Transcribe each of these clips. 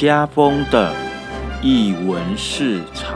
家风的译文市场。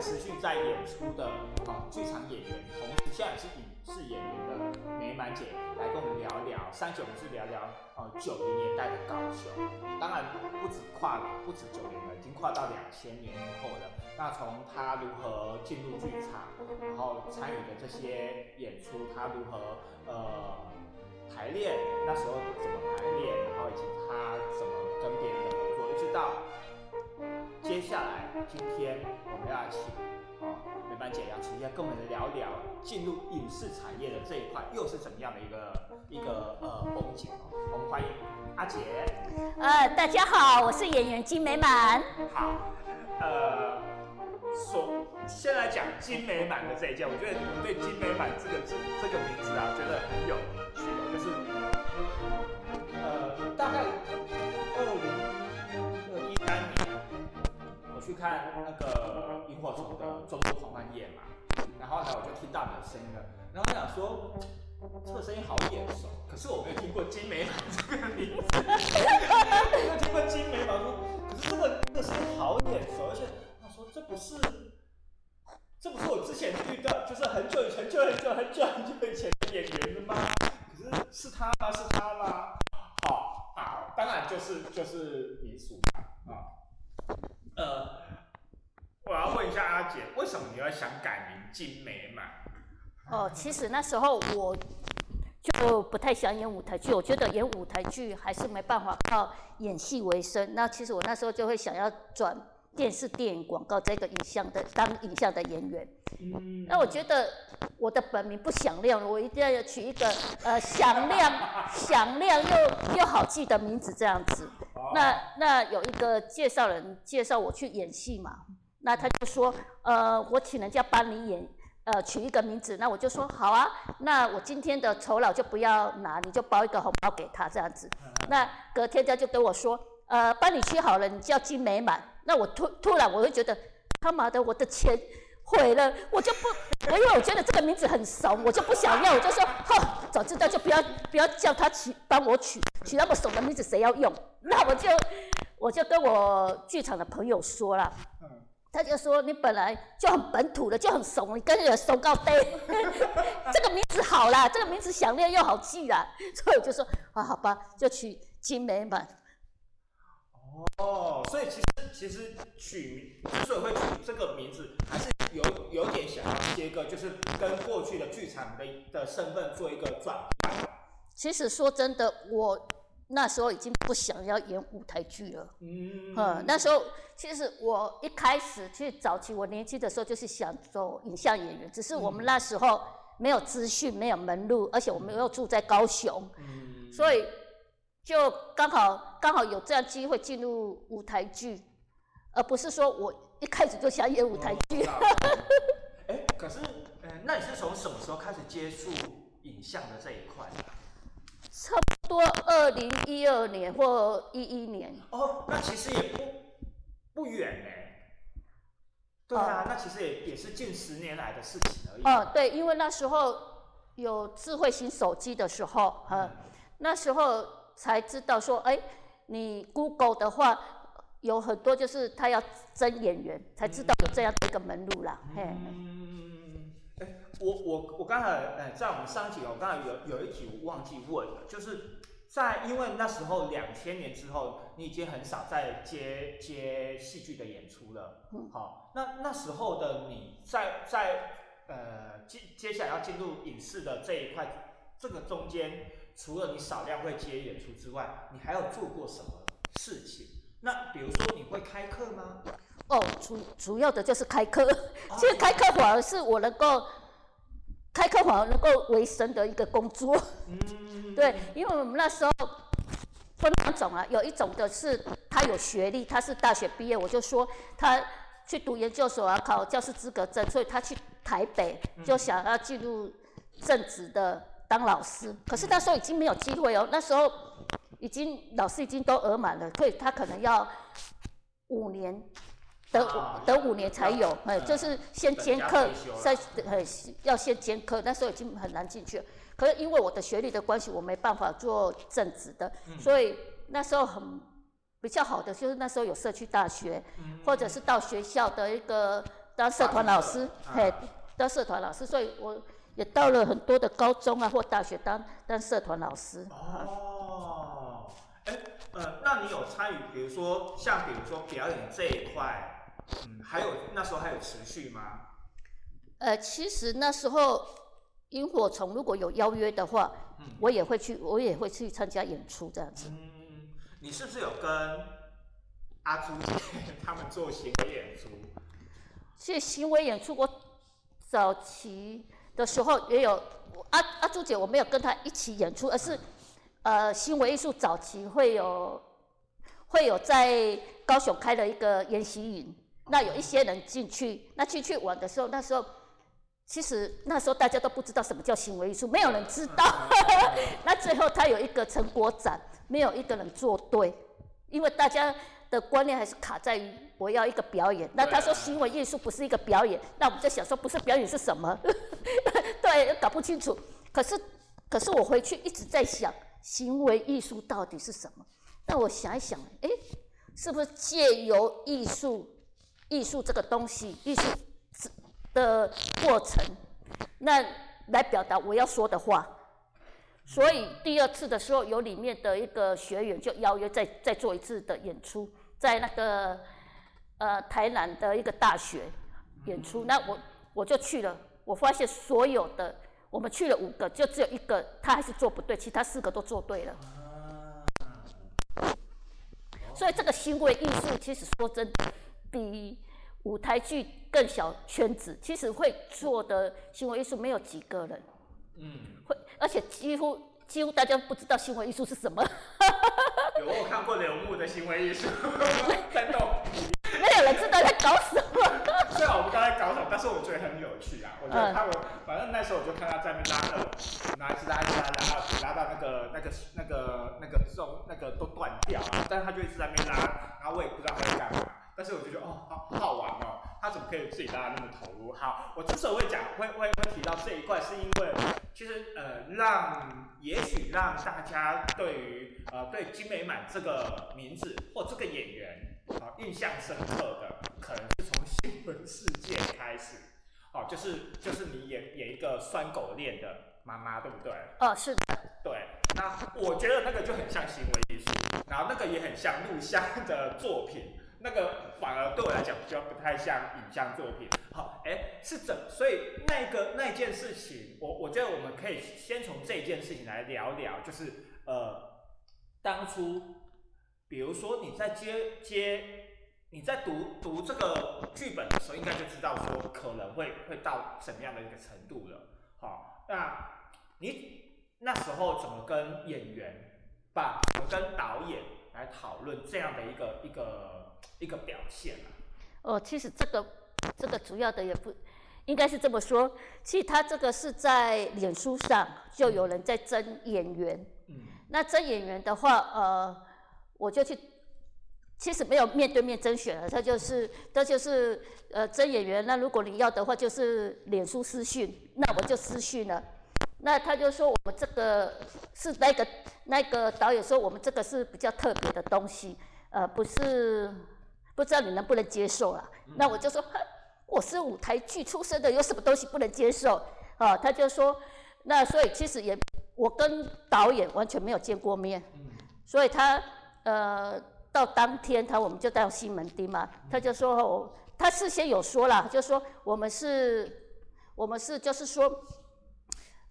持续在演出的啊剧场演员，同时现在也是影视演员的美满姐来跟我们聊聊。上一集我们是聊聊呃九零年代的高雄，当然不止跨了不止九零了，已经跨到两千年以后了。那从他如何进入剧场，然后参与的这些演出，他如何呃排练，那时候怎么排练，然后以及他怎么跟别人的合作，一直到接下来今天我们要请啊美满姐啊，请一下跟我们聊聊进入影视产业的这一块又是怎么样的一个一个呃风景哦。我们欢迎阿姐。呃，大家好，我是演员金美满。好，呃，说先来讲金美满的这一件，我觉得我对金美满这个字这个名字啊，觉得很有趣哦，就是看那个萤火虫的中国狂欢夜嘛，然后呢，我就听到你的声音了，然后我想说。这个声音好眼熟，可是我没有听过金美满这个名字，没有听过金美满说，可是这个这个声音好眼熟，而且他说这不是，这不是我之前遇到，就是很久很久很久很久很久以前的演员了吗？可是是他吗？是他吗？好，好，当然就是就是民俗嘛，啊，呃，我要问一下阿姐，为什么你要想改名金美满？哦，其实那时候我就不太想演舞台剧，我觉得演舞台剧还是没办法靠演戏为生。那其实我那时候就会想要转电视、电影、广告这个影像的当影像的演员。嗯那我觉得我的本名不响亮，我一定要取一个呃响亮、响亮又又好记的名字这样子。那那有一个介绍人介绍我去演戏嘛，那他就说，呃，我请人家帮你演，呃，取一个名字，那我就说好啊，那我今天的酬劳就不要拿，你就包一个红包给他这样子。那隔天他就跟我说，呃，帮你取好了，你叫金美满。那我突突然我会觉得，他妈的，我的钱毁了，我就不，我 因为我觉得这个名字很怂，我就不想要，我就说，哼，早知道就不要不要叫他取，帮我取取那么怂的名字，谁要用？那我就我就跟我剧场的朋友说了。他就说你本来就很本土的，就很怂，你跟人怂告呆。这个名字好啦，这个名字响亮又好记啦，所以我就说啊，好吧，就取金美满。哦，所以其实其实取名之所以会取这个名字，还是有有点想要切割，就是跟过去的剧场的的身份做一个转换。其实说真的，我那时候已经不想要演舞台剧了。嗯嗯，那时候其实我一开始去早期，我年轻的时候就是想走影像演员，只是我们那时候没有资讯，没有门路，而且我们又住在高雄，嗯所以就刚好刚好有这样机会进入舞台剧，而不是说我一开始就想演舞台剧。哦 哎、可是，呃，那你是从什么时候开始接触影像的这一块的？差不多二零一二年或一一年，哦，那其实也不不远呢。对啊，那其实也也是近十年来的事情而已。哦，对，因为那时候有智慧型手机的时候，呃，那时候才知道说，哎，你 Google 的话，有很多就是他要真演员，才知道有这样的一个门路啦。嘿，嗯，哎、我我我刚才呃，在我们上一集，我刚才有有一题我忘记问了，就是在因为那时候两千年之后，你已经很少在接接戏剧的演出了。嗯好，那那时候的你在在呃接接下来要进入影视的这一块，这个中间除了你少量会接演出之外，你还有做过什么事情？那比如说你会开课吗？哦，主主要的就是开课，其实开课反而是我能够开课反而能够维生的一个工作。嗯，对，因为我们那时候分两种啊，有一种的是他有学历，他是大学毕业，我就说他去读研究所啊，考教师资格证，所以他去台北就想要进入正职的当老师。可是那时候已经没有机会哦，那时候已经老师已经都额满了，所以他可能要五年。等啊五等五年才有，哎，嗯就是先兼课退休，了再呃要先兼课，那时候已经很难进去了。可是因为我的学历的关系，我没办法做正职的，嗯所以那时候很比较好的就是那时候有社区大学，嗯或者是到学校的一个当社团老师，嘿啊，当社团老师，所以我也到了很多的高中啊或大学当当社团老师。哦，哎，呃，那你有参与，比如说像比如说表演这一块，嗯，还有那时候还有持续吗？呃，其实那时候萤火虫如果有邀约的话，嗯我也会去，我也会去参加演出这样子。嗯，你是不是有跟阿朱姐 他们做行为演出？其实行为演出，我早期的时候也有阿阿朱姐，我没有跟她一起演出，而是呃行为艺术早期会有会有在高雄开了一个研习营，那有一些人进去，那进去玩的时候，那时候其实那时候大家都不知道什么叫行为艺术，没有人知道。那最后他有一个成果展，没有一个人做对，因为大家的观念还是卡在于我要一个表演。那他说行为艺术不是一个表演，那我们就想说不是表演是什么？对，搞不清楚。可是可是我回去一直在想，行为艺术到底是什么？那我想一想，诶，是不是借由艺术艺术这个东西，艺术的过程，那来表达我要说的话？所以第二次的时候，有里面的一个学员就邀约再再做一次的演出，在那个呃台南的一个大学演出，那我我就去了，我发现所有的我们去了五个，就只有一个他还是做不对，其他四个都做对了。所以这个行为艺术，其实说真的，比舞台剧更小圈子。其实会做的行为艺术没有几个人，嗯，会，而且几乎几乎大家不知道行为艺术是什么，有我有看过柳木的行为艺术，在动。没有人知道在搞什么。虽然我不知道在搞什么，但是我觉得很有趣啊。我觉得嗯他我反正那时候我就看他在那边拉二胡，拿一直拉一直拉拉二，拉到那个那个那个那个中那个都断掉了，但是他就一直在那边拉，然后我也不知道他在干嘛，但是我就觉得哦，好好好玩哦，他怎么可以自己拉那么投入？好，我之所以会讲会会会提到这一块，是因为其实呃让也许让大家对于呃对金美满这个名字或这个演员。好，印象深刻的可能是从新闻事件开始，哦，就是就是你演演一个拴狗链的妈妈，对不对？哦，是的，对，那我觉得那个就很像行为艺术，然后那个也很像录像的作品，那个反而对我来讲比较不太像影像作品。好，哎，是怎？所以那个那件事情，我我觉得我们可以先从这件事情来聊聊，就是呃，当初。比如说你在接接你在读读这个剧本的时候，应该就知道说可能会会到什么样的一个程度了。好，那你那时候怎么跟演员，把怎么跟导演来讨论这样的一个一个一个表现啊？哦，其实这个这个主要的也不应该是这么说，其实他这个是在脸书上就有人在争演员，嗯，那争演员的话，呃。我就去，其实没有面对面甄选了，他就是他就是呃甄演员。那如果你要的话，就是脸书私讯，那我就私讯了。那他就说我们这个是那个那个导演说我们这个是比较特别的东西，呃，不是不知道你能不能接受啊。那我就说我是舞台剧出身的，有什么东西不能接受？啊，他就说那所以其实也我跟导演完全没有见过面，所以他。呃，到当天他我们就到西门町嘛，他就说，哦、他事先有说了，就说我们是，我们是就是说，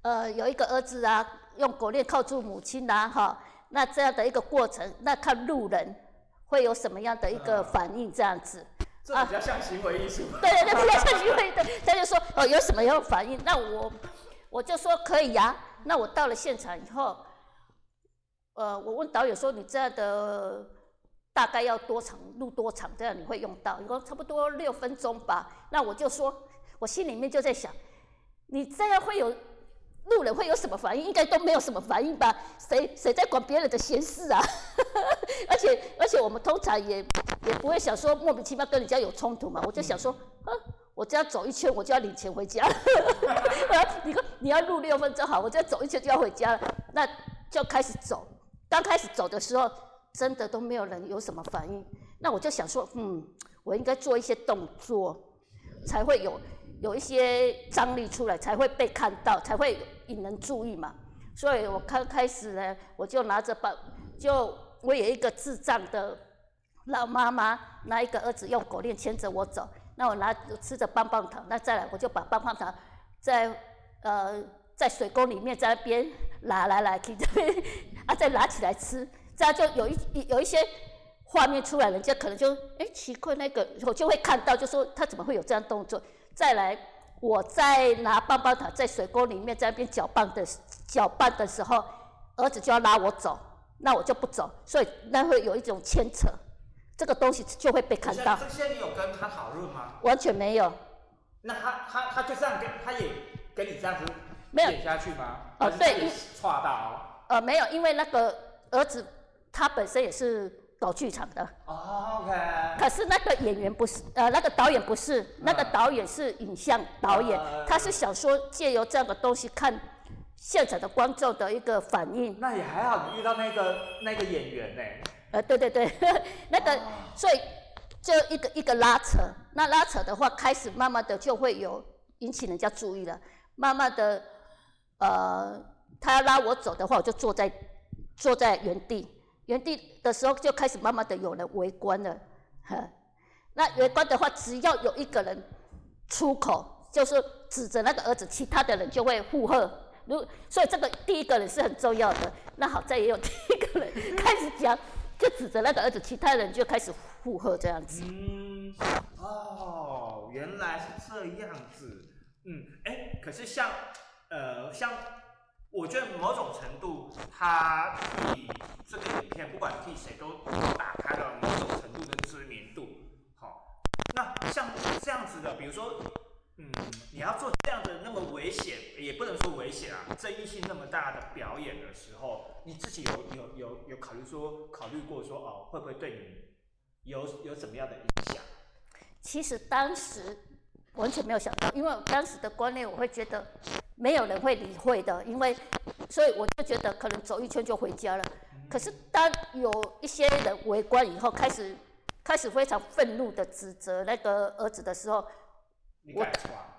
呃，有一个儿子啊，用狗链铐住母亲呐，哈，那这样的一个过程，那看路人会有什么样的一个反应，这样子。这比较像行为艺术。对对对，比较像行为的，他就说，哦，有什么样反应？那我我就说可以呀。那我到了现场以后，呃，我问导演说：“你这样的大概要多长录多长？这样你会用到？”你说差不多六分钟吧。那我就说，我心里面就在想，你这样会有路人会有什么反应？应该都没有什么反应吧？谁谁在管别人的闲事啊？而且而且我们通常也也不会想说莫名其妙跟人家有冲突嘛。我就想说，啊。我只要走一圈，我就要领钱回家。你说你要录六分钟好，我只要走一圈就要回家了，那就开始走。刚开始走的时候，真的都没有人有什么反应。那我就想说，嗯，我应该做一些动作，才会有有一些张力出来，才会被看到，才会引人注意嘛。所以我刚开始呢，我就拿着棒，就我有一个智障的老妈妈，拿一个儿子用狗链牵着我走。那我拿吃着棒棒糖，那再来我就把棒棒糖在呃在水沟里面在那边拿来拿去这边啊再拿起来吃，这样就有一有一些画面出来，人家可能就哎奇怪那个我就会看到，就说他怎么会有这样动作？再来我在拿棒棒糖在水沟里面在那边搅拌的搅拌的时候，儿子就要拉我走，那我就不走，所以那会有一种牵扯。这个东西就会被看到。这些你有跟他讨论吗？完全没有。那他他他就这样跟，他也跟你这样子演下去吗？哦，对，错到。呃，没有，因为那个儿子他本身也是搞剧场的。哦，OK。可是那个演员不是，呃，那个导演不是，那个导演是影像导演，他是想说借由这样的东西看现场的观众的一个反应。那也还好，你遇到那个那个演员呢。呃，对对对，那个，所以就一个一个拉扯，那拉扯的话，开始慢慢的就会有引起人家注意了。慢慢的，呃，他要拉我走的话，我就坐在坐在原地，原地的时候就开始慢慢的有人围观了。呵，那围观的话，只要有一个人出口，就是指着那个儿子，其他的人就会附和。如所以这个第一个人是很重要的。那好在也有第一个人开始讲。就指着那个儿子，其他人就开始附和这样子。嗯，哦，原来是这样子。嗯，哎，可是像，呃，像，我觉得某种程度，他替这个影片，不管替谁，都打开了某种程度的知名度。好，那像这样子的，比如说。嗯，你要做这样的那么危险，也不能说危险啊，争议性那么大的表演的时候，你自己有有有有考虑说，考虑过说哦，会不会对你有有怎么样的影响？其实当时完全没有想到，因为当时的观念，我会觉得没有人会理会的，因为所以我就觉得可能走一圈就回家了。可是当有一些人围观以后，开始开始非常愤怒的指责那个儿子的时候。我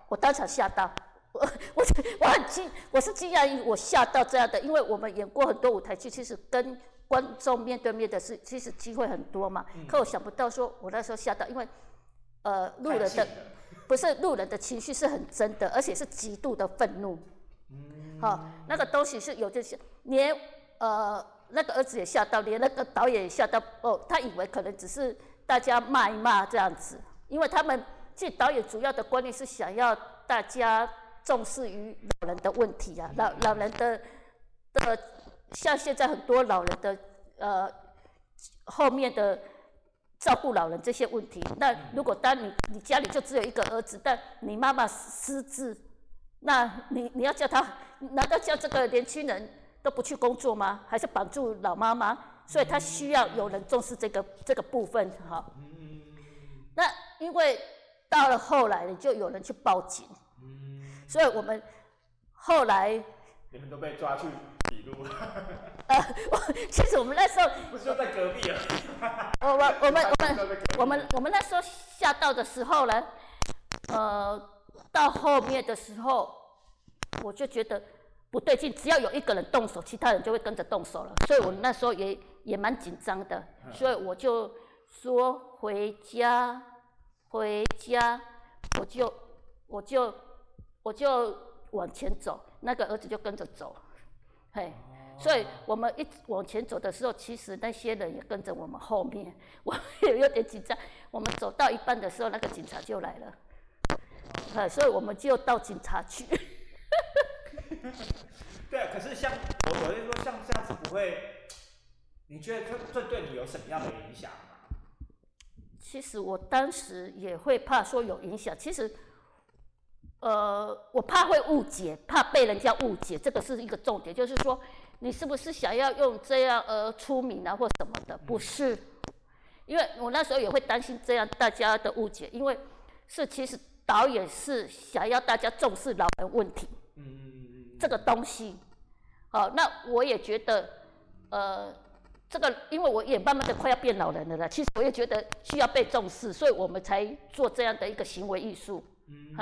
我当场吓到，我我我很惊，我是惊讶于我吓到这样的，因为我们演过很多舞台剧，其实跟观众面对面的是，其实机会很多嘛。可我想不到说，我那时候吓到，因为呃路人的不是路人的情绪是很真的，而且是极度的愤怒。嗯。好，那个东西是有这些，连呃那个儿子也吓到，连那个导演也吓到。哦，他以为可能只是大家骂一骂这样子，因为他们。这导演主要的观念是想要大家重视于老人的问题啊，老老人的的，像现在很多老人的呃后面的照顾老人这些问题。那如果当你你家里就只有一个儿子，但你妈妈失智，那你你要叫他，难道叫这个年轻人都不去工作吗？还是绑住老妈妈？所以他需要有人重视这个这个部分哈。那因为。到了后来，就有人去报警，所以我们后来你们都被抓去笔录了。呃，其实我们那时候不是就在隔壁啊。我我我们 我们我们我们那时候下到的时候呢，呃，到后面的时候，我就觉得不对劲，只要有一个人动手，其他人就会跟着动手了，所以我那时候也也蛮紧张的，所以我就说回家。回家，我就我就我就往前走，那个儿子就跟着走，嘿，所以我们一直往前走的时候，其实那些人也跟着我们后面，我也有点紧张。我们走到一半的时候，那个警察就来了，呃，所以我们就到警察局。对，可是像我我就说像这样子不会，你觉得这这对你有什么样的影响吗？其实我当时也会怕说有影响，其实，呃，我怕会误解，怕被人家误解，这个是一个重点，就是说你是不是想要用这样而出名啊或什么的？不是，因为我那时候也会担心这样大家的误解，因为是其实导演是想要大家重视老人问题嗯。这个东西，好，那我也觉得，呃，这个，因为我也慢慢的快要变老人了啦，其实我也觉得需要被重视，所以我们才做这样的一个行为艺术。嗯，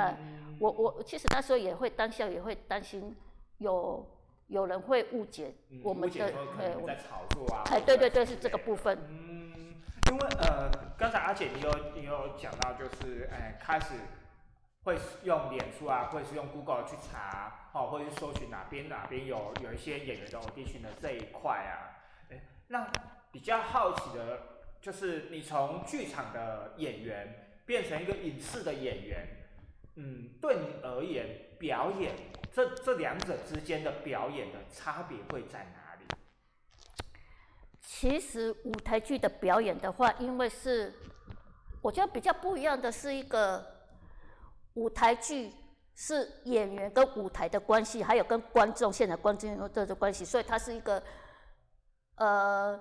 我我其实那时候也会当下也会担心有有人会误解我们的，呃，在炒作啊。哎，对对对，是这个部分。嗯，因为呃，刚才阿姐你有你有讲到，就是哎，开始。会用脸书啊，或者是用 Google 去查，哦，或者是搜寻哪边哪边有有一些演员的 audition 的这一块啊，哎，那比较好奇的，就是你从剧场的演员变成一个影视的演员，嗯，对你而言，表演这这两者之间的表演的差别会在哪里？其实舞台剧的表演的话，因为是我觉得比较不一样的是一个。舞台剧是演员跟舞台的关系，还有跟观众、现场观众的的关系，所以它是一个，呃，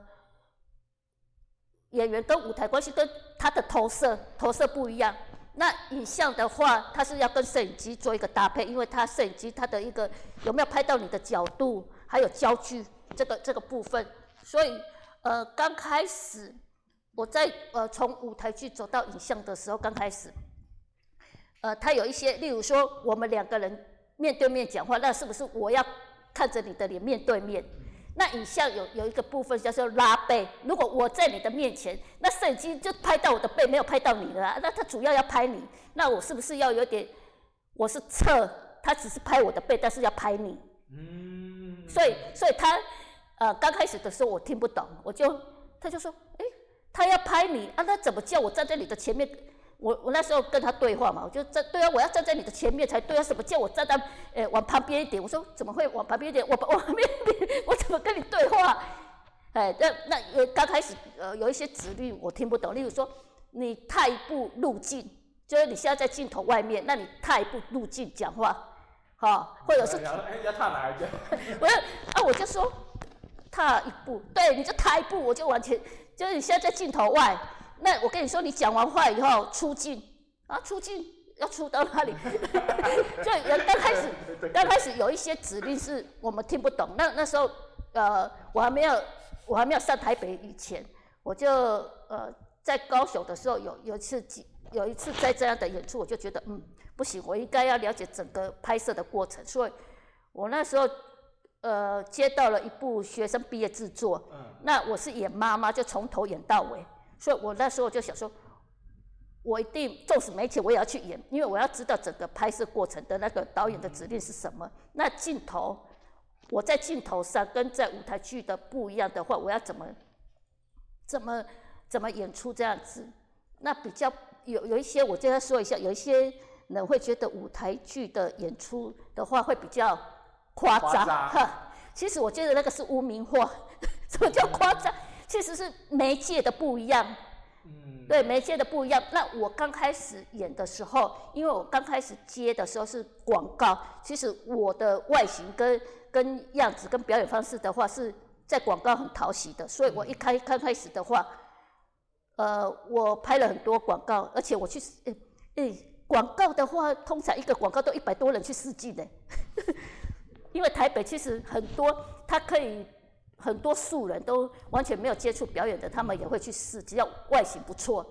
演员跟舞台关系跟他的投射投射不一样。那影像的话，它是要跟摄影机做一个搭配，因为它摄影机它的一个有没有拍到你的角度，还有焦距这个这个部分。所以，呃，刚开始我在呃从舞台剧走到影像的时候，刚开始。呃，他有一些，例如说，我们两个人面对面讲话，那是不是我要看着你的脸面对面？那影像有有一个部分叫做拉背，如果我在你的面前，那摄影机就拍到我的背，没有拍到你了。那他主要要拍你，那我是不是要有点？我是侧，他只是拍我的背，但是要拍你。嗯。所以，所以他呃刚开始的时候我听不懂，我就他就说，哎，他要拍你啊，那怎么叫我站在你的前面？我我那时候跟他对话嘛，我就站对啊，我要站在你的前面才对啊，什么叫我站在呃往旁边一点？我说怎么会往旁边一点？我往旁边点，我怎么跟你对话？哎，那那呃刚开始呃有一些指令我听不懂，例如说你踏一步入镜，就是你现在在镜头外面，那你踏一步入镜讲话，好，或者是哎要踏哪一脚？我要啊我就说踏一步，对，你就踏一步，我就往前，就是你现在在镜头外。那我跟你说，你讲完话以后出镜啊，出镜要出到哪里？就刚开始，刚开始有一些指令是我们听不懂。那那时候，呃，我还没有，我还没有上台北以前，我就呃在高雄的时候有有一次有一次在这样的演出，我就觉得嗯不行，我应该要了解整个拍摄的过程。所以我那时候呃接到了一部学生毕业制作，那我是演妈妈，就从头演到尾。所以我那时候就想说，我一定纵使没钱，我也要去演，因为我要知道整个拍摄过程的那个导演的指令是什么。那镜头，我在镜头上跟在舞台剧的不一样的话，我要怎么怎么怎么演出这样子？那比较有有一些，我跟他说一下，有一些人会觉得舞台剧的演出的话会比较夸张，哈。其实我觉得那个是污名化，什么叫夸张？其实是媒介的不一样，嗯，对，媒介的不一样。那我刚开始演的时候，因为我刚开始接的时候是广告，其实我的外形跟跟样子跟表演方式的话，是在广告很讨喜的。所以我一开刚开始的话，呃，我拍了很多广告，而且我去，诶诶，广告的话，通常一个广告都一百多人去试镜的，因为台北其实很多，它可以。很多素人都完全没有接触表演的，他们也会去试，只要外形不错，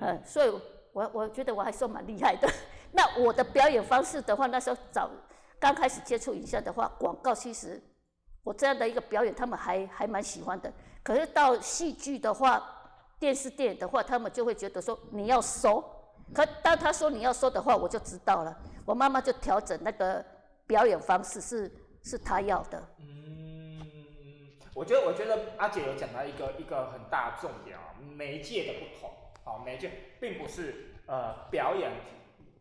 嗯，所以我我觉得我还算蛮厉害的。那我的表演方式的话，那时候早刚开始接触影像的话，广告其实我这样的一个表演，他们还还蛮喜欢的。可是到戏剧的话，电视电影的话，他们就会觉得说你要收。可当他说你要收的话，我就知道了。我妈妈就调整那个表演方式，是是他要的。我觉得，我觉得阿姐有讲到一个一个很大重点啊，媒介的不同，好，媒介并不是呃表演。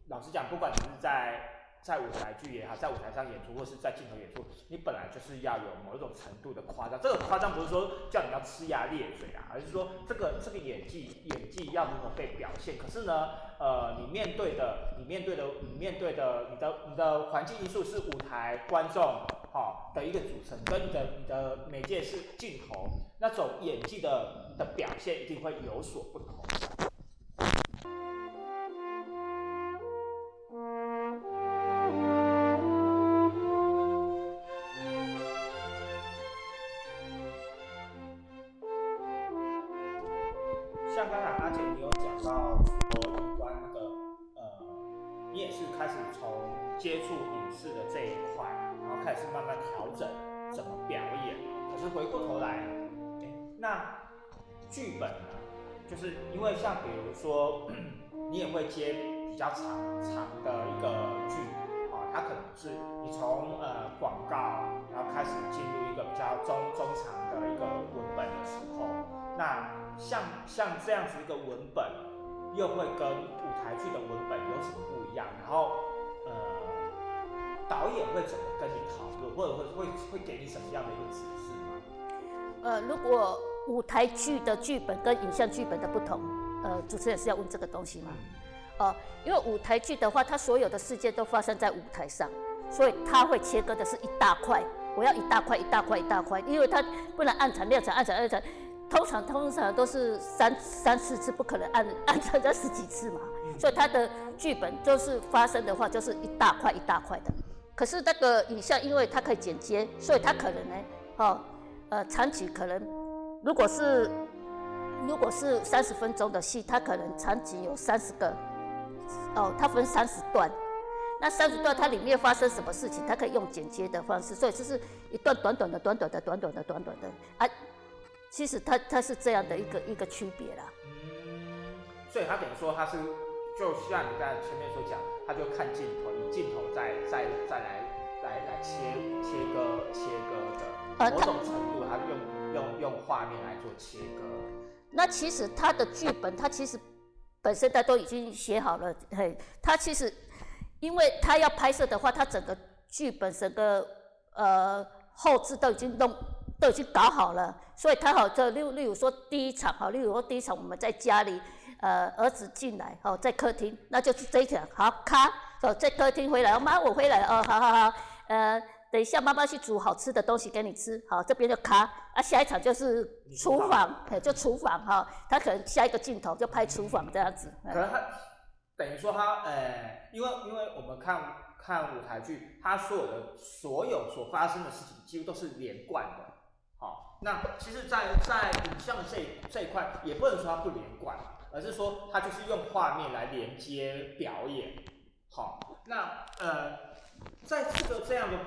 老实讲，不管你是在在舞台剧也好，在舞台上演出或是在镜头演出，你本来就是要有某一种程度的夸张。这个夸张不是说叫你要呲牙咧嘴啊，而是说这个这个演技演技要如何被表现。可是呢，呃，你面对的你面对的你面对的你的你的环境因素是舞台观众哈的一个组成，跟你的你的媒介是镜头，那种演技的的表现一定会有所不同。你也是开始从接触影视的这一块，然后开始慢慢调整怎么表演。可是回过头来，诶那剧本呢？就是因为像比如说，你也会接比较长长的一个剧，啊，它可能是你从呃广告，然后开始进入一个比较中中长的一个文本的时候，那像像这样子一个文本，又会跟台剧的文本有什么不一样？然后呃，导演会怎么跟你讨论，或者会会会给你什么样的一个指示吗？呃，如果舞台剧的剧本跟影像剧本的不同，呃，主持人是要问这个东西吗？哦、因为舞台剧的话，它所有的事件都发生在舞台上，所以它会切割的是一大块，我要一大块一大块一大块，因为它不能按场、量场、按场、按场，通常通常都是三三四次，不可能按按场在十几次嘛，所以它的剧本就是发生的话，就是一大块一大块的。可是那个影像，因为它可以剪接，所以它可能呢，哦，呃，场景可能如果是如果是三十分钟的戏，它可能场景有三十个，哦，它分三十段，那三十段它里面发生什么事情，它可以用剪接的方式，所以这是一段短短的、短短的、短短的、短短的啊。其实它它是这样的一个一个区别啦。所以他等于说他是，就像你在前面所讲，他就看镜头，以镜头再再再来来来切切割切割的，某种程度，他用用用画面来做切割。那其实他的剧本，他其实本身他都已经写好了，嘿，他其实因为他要拍摄的话，他整个剧本整个呃后置都已经弄都已经搞好了，所以他好就例例如说第一场好，例如说第一场我们在家里，呃儿子进来哦，在客厅，那就是这一条好咔哦在客厅回来，哦妈我回来了哦，好好好，呃。等一下，妈妈去煮好吃的东西给你吃。好，这边就咔啊，下一场就是厨房，哎，就厨房哈。他可能下一个镜头就拍厨房这样子。哎可能他等于说他，呃，因为因为我们看看舞台剧，他所有的所有所发生的事情几乎都是连贯的。好，那其实在，在影像这一这一块，也不能说它不连贯，而是说它就是用画面来连接表演。好，那呃，在这个这样的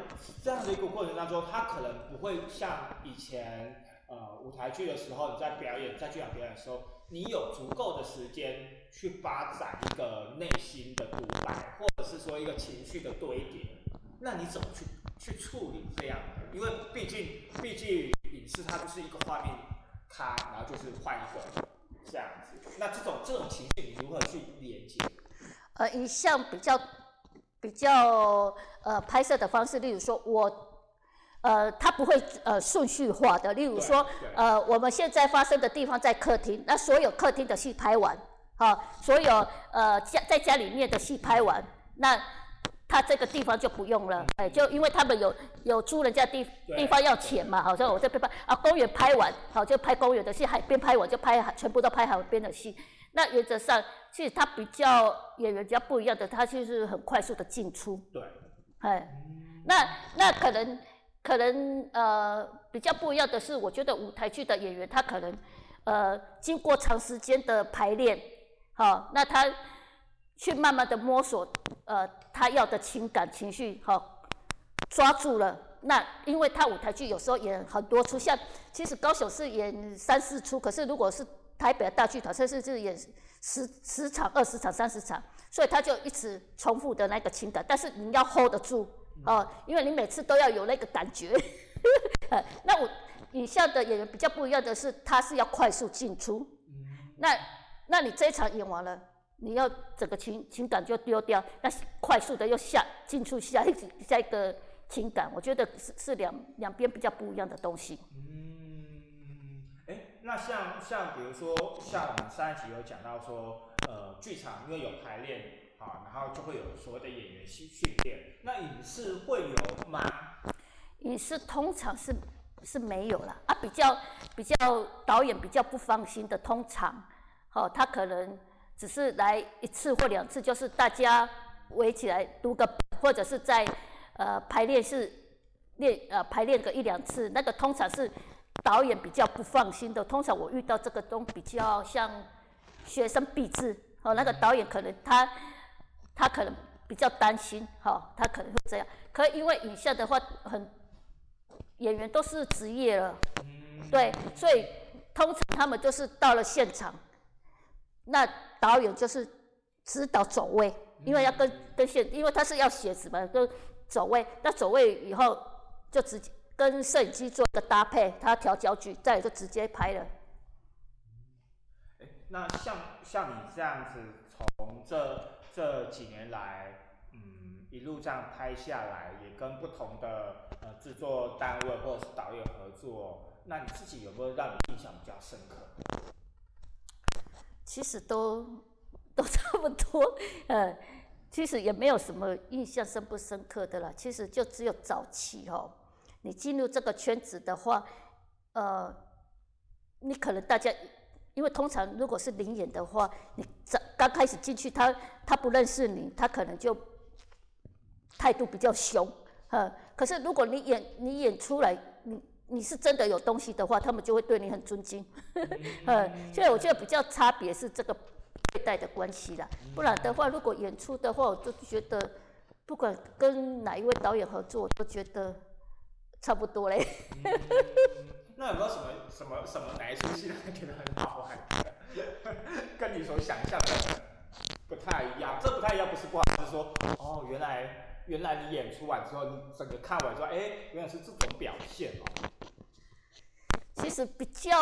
这样的一个过程当中，它可能不会像以前呃舞台剧的时候，你在表演在剧场表演的时候，你有足够的时间去发展一个内心的独白，或者是说一个情绪的堆叠。那你怎么去去处理这样？因为毕竟毕竟影视它就是一个画面咔，然后就是换一个这样子。那这种这种情绪你如何去连接？呃，一项比较比较呃拍摄的方式，例如说我。呃，它不会呃顺序化的，例如说呃，我们现在发生的地方在客厅，那所有客厅的戏拍完，好、所有呃家在家里面的戏拍完，那他这个地方就不用了，哎，就因为他们有有租人家地地方要钱嘛，好像我这边拍啊，公园拍完，好就拍公园的戏，海边拍完就拍海全部都拍海边的戏。那原则上，其实他比较演员比较不一样的，他就是很快速的进出，对，哎，那那可能可能呃比较不一样的是，我觉得舞台剧的演员他可能呃经过长时间的排练，好、那他去慢慢的摸索呃他要的情感情绪，好、抓住了。那因为他舞台剧有时候演很多出，像其实高雄是演三四出，可是如果是台北的大剧团，甚至是演十十场、二十场、三十场，所以他就一直重复的那个情感，但是你要 hold 得住哦，因为你每次都要有那个感觉。呃 那我影像的演员比较不一样的是，他是要快速进出。那那你这一场演完了，你要整个情情感就丢掉，那快速的又下进出下一下一个情感，我觉得是是两两边比较不一样的东西。嗯，哎，那像像比如说像我们上一集有讲到说，呃，剧场因为有排练啊，然后就会有所谓的演员训训练，那影视会有吗？影视通常是是没有了啊，比较比较导演比较不放心的，通常，哦，他可能。只是来一次或两次，就是大家围起来读个，或者是在呃排练室练呃排练个一两次，那个通常是导演比较不放心的。通常我遇到这个都比较像学生毕制，哦，那个导演可能他他可能比较担心，哈，他可能会这样。可因为影像的话，很演员都是职业了，对，所以通常他们就是到了现场。那导演就是指导走位，因为要跟跟现，因为他是要写什么，跟走位。那走位以后就直接跟摄影机做一个搭配，他调焦距，再就直接拍了。那像像你这样子，从这这几年来，嗯，一路这样拍下来，也跟不同的呃制作单位或者是导演合作，那你自己有没有让你印象比较深刻？其实都都差不多，呃，其实也没有什么印象深不深刻的啦。其实就只有早期哦，你进入这个圈子的话，呃，你可能大家，因为通常如果是零演的话，你刚刚开始进去，他他不认识你，他可能就态度比较凶，呃，可是如果你演你演出来，你。你是真的有东西的话，他们就会对你很尊敬。呃，所以我觉得比较差别是这个对待的关系啦。不然的话，如果演出的话，我就觉得不管跟哪一位导演合作，我都觉得差不多嘞。那有没有什么什么什么哪一出戏让你觉得很好玩？跟你所想象的不太一样？这不太一样，不是不好，是说哦，原来原来你演出完之后，你整个看完说，哎，原来是这种表现哦。其实比较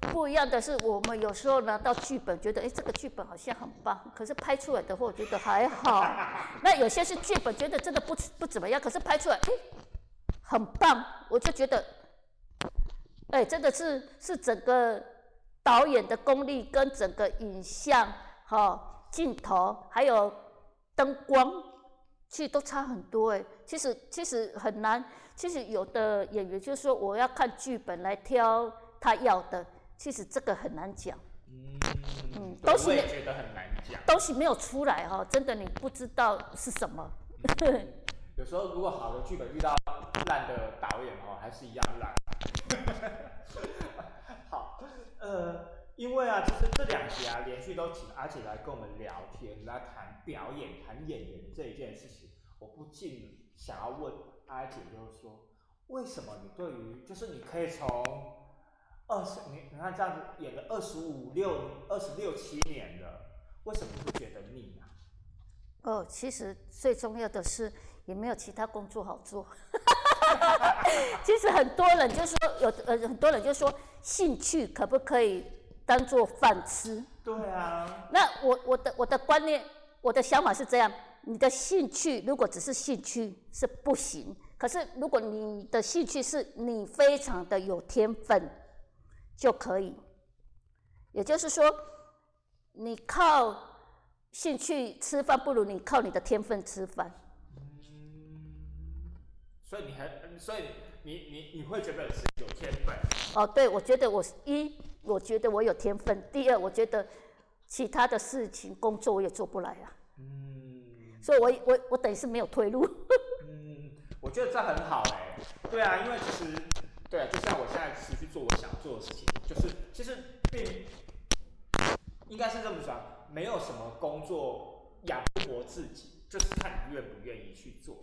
不一样的是，我们有时候拿到剧本，觉得哎，这个剧本好像很棒，可是拍出来的话，我觉得还好。那有些是剧本觉得真的不不怎么样，可是拍出来哎，很棒，我就觉得，哎，真的是是整个导演的功力跟整个影像、哈镜头还有灯光，其实都差很多哎。其实其实很难。其实有的演员就是说，我要看剧本来挑他要的，其实这个很难讲。嗯嗯，东西觉得很难讲。东西没有出来哈，真的你不知道是什么。有时候如果好的剧本遇到烂的导演哦，还是一样烂。好，呃，因为啊，其实这两集啊，连续都请阿姐来跟我们聊天，来谈表演、谈演员这一件事情，我不禁想要问。阿姐就是说，为什么你对于就是你可以从二十你你看这样子演了二十五六二十六七年了，为什么会觉得腻呢？哦，其实最重要的是也没有其他工作好做。其实很多人就说有呃很多人就说兴趣可不可以当做饭吃？对啊。那我我的我的观念我的想法是这样。你的兴趣如果只是兴趣是不行，可是如果你的兴趣是你非常的有天分，就可以。也就是说，你靠兴趣吃饭不如你靠你的天分吃饭。嗯，所以你还，所以你你你会觉得是有天分？哦，对，我觉得我一，我觉得我有天分；第二，我觉得其他的事情工作我也做不来啊。嗯所以，我我我等于是没有退路。嗯，我觉得这很好哎。对啊，因为其实，对啊，就像我现在持续做我想做的事情，就是其实并应该是这么说，没有什么工作养不活自己，就是看你愿不愿意去做。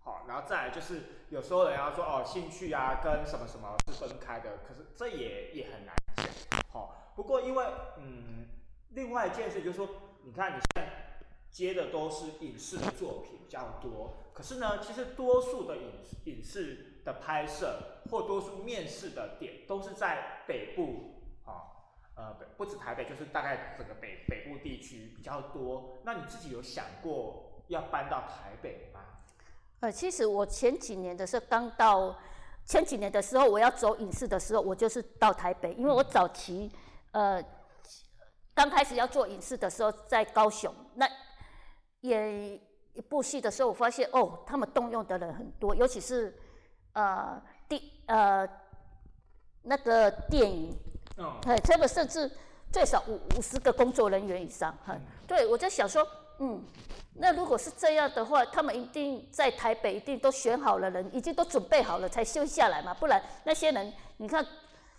好，然后再来就是有时候人家说哦，兴趣啊跟什么什么是分开的，可是这也也很难讲。好，不过因为嗯，另外一件事就是说，你看你现在。接的都是影视作品比较多，可是呢，其实多数的影影视的拍摄或多数面试的点都是在北部啊，呃不止台北，就是大概整个北北部地区比较多。那你自己有想过要搬到台北吗？呃，其实我前几年的时候刚到，前几年的时候我要走影视的时候，我就是到台北，因为我早期呃刚开始要做影视的时候在高雄，那演一部戏的时候，我发现哦，他们动用的人很多，尤其是呃第呃那个电影，哦，哎，这个甚至最少五五十个工作人员以上，哈，对我在想说，嗯，那如果是这样的话，他们一定在台北一定都选好了人，已经都准备好了才休下来嘛，不然那些人你看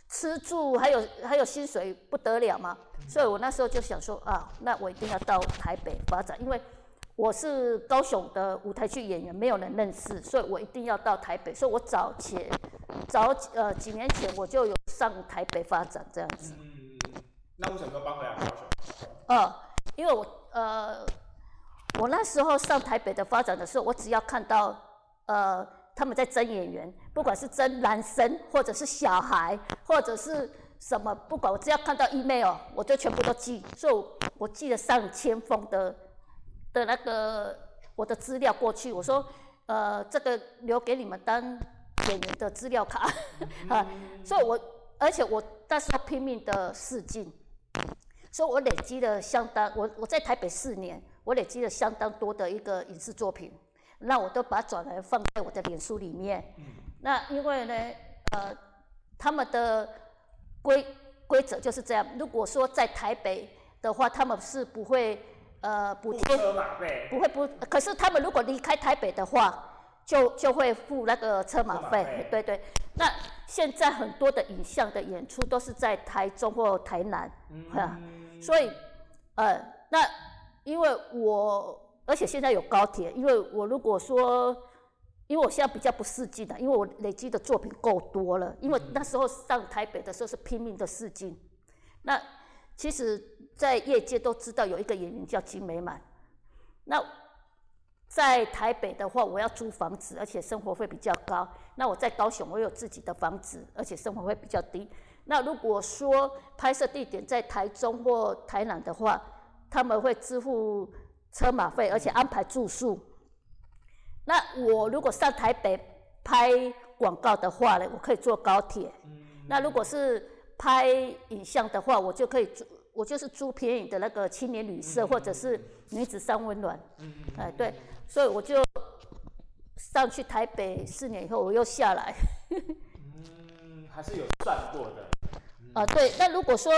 吃住还有还有薪水不得了嘛，所以我那时候就想说啊，那我一定要到台北发展，因为我是高雄的舞台剧演员，没有人认识，所以我一定要到台北，所以我早前早呃几年前我就有上台北发展这样子。嗯，那为什么又搬回来高雄？呃，因为我呃，我那时候上台北的发展的时候，我只要看到呃他们在争演员，不管是争男生或者是小孩或者是什么，不管我只要看到 email，我就全部都记，所以我我寄了上千封的的那个我的资料过去，我说呃这个留给你们当演员的资料卡 啊，所以我而且我那时候拼命的试镜。所以我累积了相当，我我在台北四年，我累积了相当多的一个影视作品，那我都把它转来放在我的脸书里面。那因为呢，呃，他们的规规则就是这样，如果说在台北的话，他们是不会呃补贴，车马费，不会不，可是他们如果离开台北的话，就就会付那个车马费。费，对对。那现在很多的影像的演出都是在台中或台南，哈、所以呃，那因为我，而且现在有高铁，因为我如果说，因为我现在比较不试镜的，因为我累积的作品够多了，因为那时候上台北的时候是拼命的试镜，那其实，在业界都知道有一个演员叫金美满，那在台北的话，我要租房子，而且生活费比较高。那我在高雄，我有自己的房子，而且生活费比较低。那如果说拍摄地点在台中或台南的话，他们会支付车马费，而且安排住宿。那我如果上台北拍广告的话呢，我可以坐高铁。那如果是拍影像的话，我就可以租，我就是租便宜的那个青年旅社，或者是女子三温暖。哎，对，所以我就上去台北四年以后，我又下来。嗯，还是有算过的。啊，对。那如果说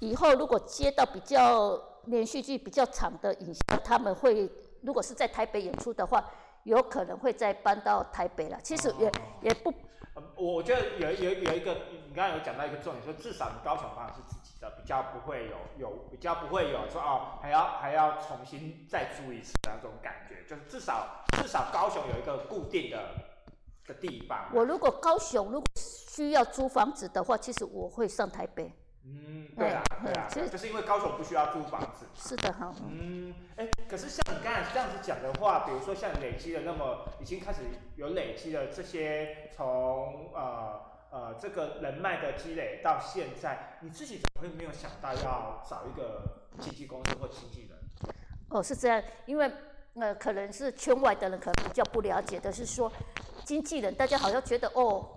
以后如果接到比较连续剧比较长的影像，他们会如果是在台北演出的话，有可能会再搬到台北了。其实也、也不呃我我觉得有有有一个，你刚刚有讲到一个重点，说至少你高雄方是自比较不会有有比较不会有说哦还要还要重新再租一次的那种感觉，就是至少至少高雄有一个固定的的地方。我如果高雄如果需要租房子的话，其实我会上台北。嗯，对啊嗯对啊，其实就是因为高雄不需要租房子。是的哈。嗯，哎、可是像你刚才这样子讲的话，比如说像累积了那么已经开始有累积了这些从呃呃这个人脉的积累到现在，你自己怎么会没有想到要找一个经纪公司或经纪人？哦，是这样，因为呃，可能是圈外的人可能比较不了解的是说，经纪人大家好像觉得哦，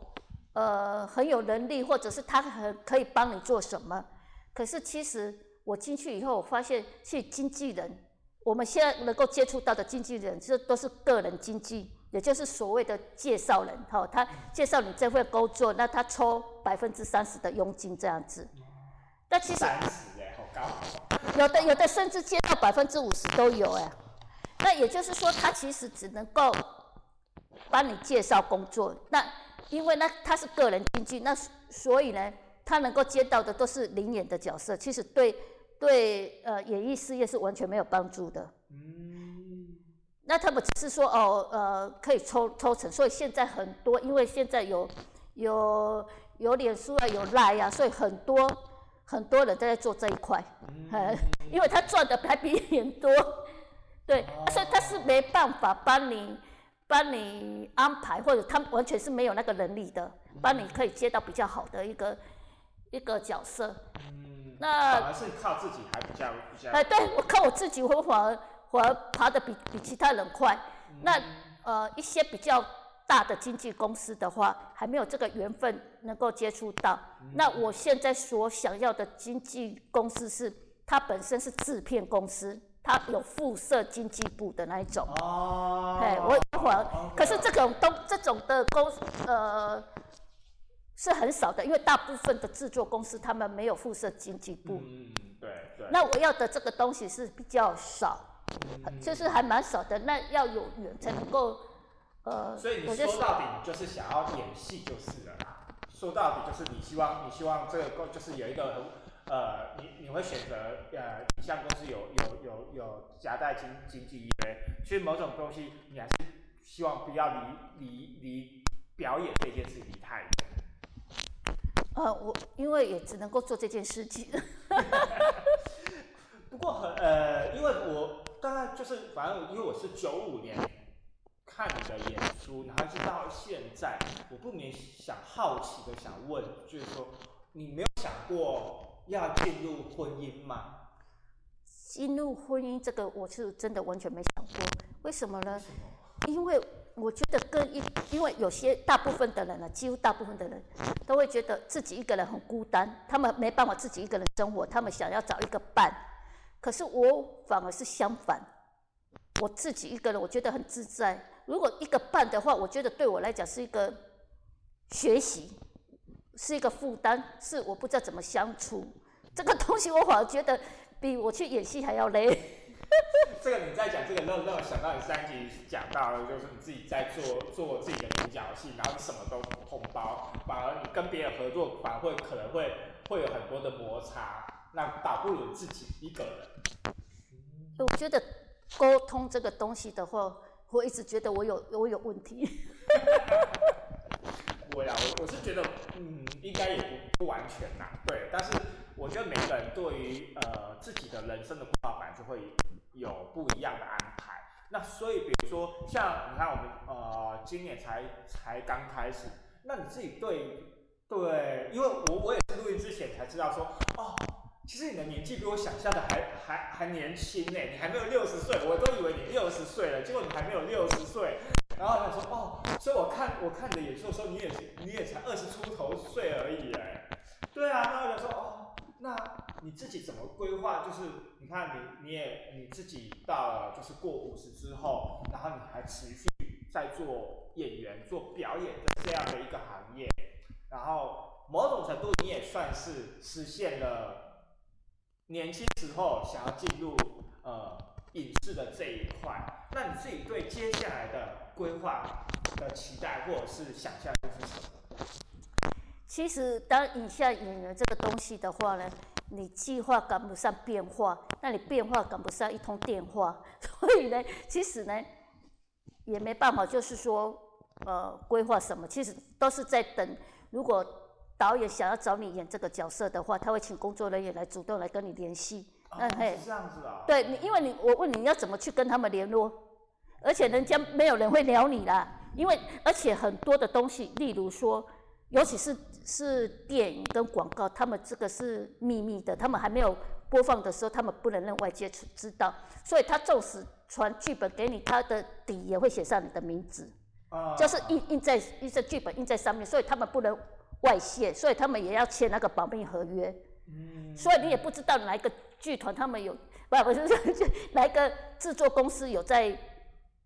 呃，很有能力，或者是他很可以帮你做什么。可是其实我进去以后，我发现去经纪人，我们现在能够接触到的经纪人，这都是个人经纪，也就是所谓的介绍人，哈、他介绍你这份工作，那他抽百分之三十的佣金这样子。那其实。有的有的甚至接到百分之五十都有哎，那也就是说，他其实只能够帮你介绍工作。那因为那他是个人经济，那所以呢，他能够接到的都是零演的角色，其实对对呃演艺事业是完全没有帮助的。嗯，那他们只是说哦呃可以抽抽成，所以现在很多因为现在有有有脸书啊有赖啊，所以很多很多人都在做这一块，呃，因为他赚的还比人多，对，所以他是没办法帮你帮你安排，或者他完全是没有那个能力的，帮你可以接到比较好的一个一个角色。嗯，那反而是靠自己还比较比较。哎，对我靠我自己，我反而反而爬得比比其他人快。那呃一些比较大的经纪公司的话，还没有这个缘分能够接触到。那我现在所想要的经纪公司是，它本身是制片公司，它有附设经纪部的那一种。哦。哎，我一会儿，哦可是这种东这种的公呃是很少的，因为大部分的制作公司他们没有附设经纪部。嗯，对对。那我要的这个东西是比较少，嗯就是还蛮少的。那要有缘才能够，呃，所以你我说到底，你就是想要演戏就是了啦。说到底就是你希望，你希望这个公就是有一个很呃，你你会选择呃，影像公司有有有有夹带经经济约，所以某种东西你还是希望不要离离离表演这件事离太远。呃，我因为也只能够做这件事情。不过很呃，因为我大概就是反正因为我是九五年看你的演出，然后一直到现在，我不免想好奇的想问，就是说你没有想过要进入婚姻吗？进入婚姻这个，我是真的完全没想过。为什么呢？因为我觉得跟一，因为有些大部分的人呢，几乎大部分的人都会觉得自己一个人很孤单，他们没办法自己一个人生活，他们想要找一个伴。可是我反而是相反，我自己一个人，我觉得很自在。如果一个伴的话，我觉得对我来讲是一个学习，是一个负担，是我不知道怎么相处。这个东西我反而觉得比我去演戏还要累。这个你在讲这个，让让我想到你上集讲到的，就是你自己在做做自己的独角戏，然后你什么都通包，反而你跟别人合作，反而会可能会会有很多的摩擦，那倒不如自己一个人。我觉得沟通这个东西的话，我一直觉得我有我有问题。我呀，我我是觉得，嗯，应该也不不完全啦，对。但是我觉得每个人对于呃自己的人生的规划，本来就会有不一样的安排。那所以，比如说像你看我们呃今年才才刚开始，那你自己对对，因为我我也是录音之前才知道说，哦，其实你的年纪比我想象的还还还年轻呢，你还没有六十岁，我都以为你六十岁了，结果你还没有六十岁。然后他说哦，所以我看我看你的演出的时候，你也是你也才二十出头岁而已哎，对啊，那我就说哦，那你自己怎么规划？就是你看你你也你自己到了就是过五十之后，然后你还持续在做演员、做表演的这样的一个行业，然后某种程度你也算是实现了年轻时候想要进入呃影视的这一块。那你自己对接下来的规划的期待或者是想象又是什么？其实当影像演员这个东西的话呢，你计划赶不上变化，那你变化赶不上一通电话，所以呢，其实呢也没办法，就是说呃规划什么，其实都是在等。如果导演想要找你演这个角色的话，他会请工作人员来主动来跟你联系。那哦嘿。是这样子啊？对你，因为你我问你要怎么去跟他们联络，而且人家没有人会聊你啦，因为而且很多的东西，例如说，尤其是是电影跟广告，他们这个是秘密的，他们还没有播放的时候，他们不能让外界知知道，所以他纵使传剧本给你，他的底也会写上你的名字，啊。就是印印在印在剧本印在上面，所以他们不能外泄，所以他们也要签那个保密合约。嗯所以你也不知道哪一个剧团他们有，不不是哪一个制作公司有在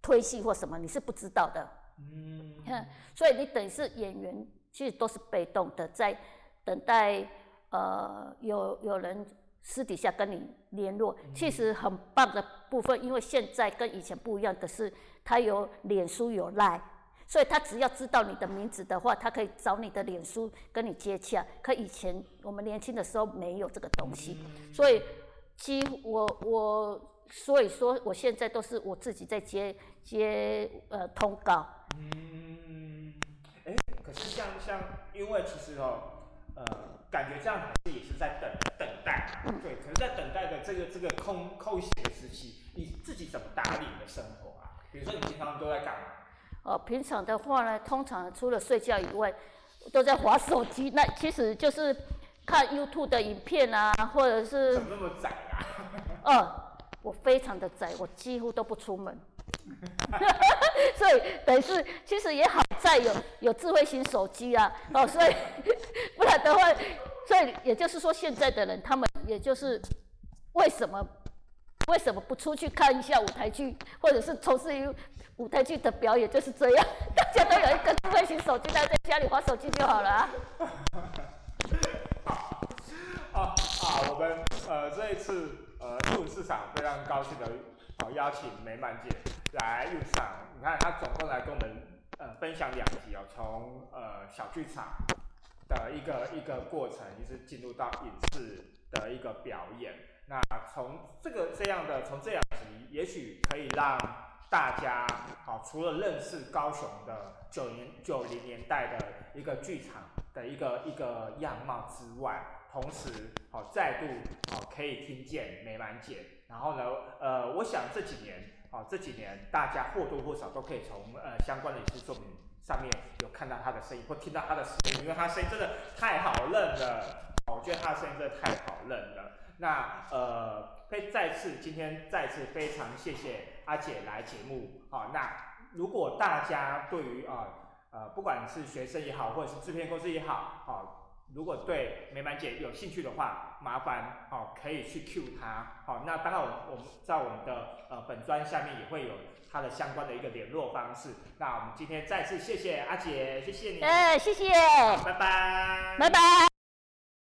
推戏或什么，你是不知道的。嗯嗯，所以你等于是演员，其实都是被动的，在等待呃有有人私底下跟你联络。其实很棒的部分，因为现在跟以前不一样的是，他有脸书有赖。所以他只要知道你的名字的话，他可以找你的脸书跟你接洽。可以前我们年轻的时候没有这个东西，所以几乎我我所以说我现在都是我自己在接接呃通告。嗯，哎，可是像像，因为其实哦，呃，感觉这样还是也是在等等待嘛，对。可是，在等待的这个这个空空闲的时期，你自己怎么打理你的生活啊？比如说，你平常都在干嘛？哦，平常的话呢，通常除了睡觉以外，都在划手机。那其实就是看 YouTube 的影片啊，或者是怎么那么窄啊？哦，我非常的宅，我几乎都不出门，所以等于是其实也好在有有智慧型手机啊，哦，所以不然的话，所以也就是说现在的人他们也就是为什么为什么不出去看一下舞台剧，或者是从事于舞台剧的表演，就是这样，大家都有一个智慧型手机，那在家里玩手机就好了啊。啊啊，我们呃这一次呃入市场非常高兴的，好邀请美满姐来入场。你看她总共来跟我们呃分享两集哦，从呃小剧场的一个一个过程，一直进入到影视的一个表演。那从这个这样的从这两集，也许可以让大家好除了认识高雄的九零九零年代的一个剧场的一个一个样貌之外，同时好再度好可以听见美满姐。然后呢，呃，我想这几年好这几年大家或多或少都可以从呃相关的影视作品上面有看到她的声音或听到她的声音，因为她声音真的太好认了。我觉得她的声音真的太好认了。那呃，非再次今天再次非常谢谢阿姐来节目。好，那如果大家对于啊呃不管是学生也好，或者是制片公司也好，好，如果对美满姐有兴趣的话，麻烦哦可以去 Q 她。好，那当然我我们在我们的呃本专下面也会有她的相关的一个联络方式。那我们今天再次谢谢阿姐，谢谢你，哎，谢谢，拜拜，拜拜。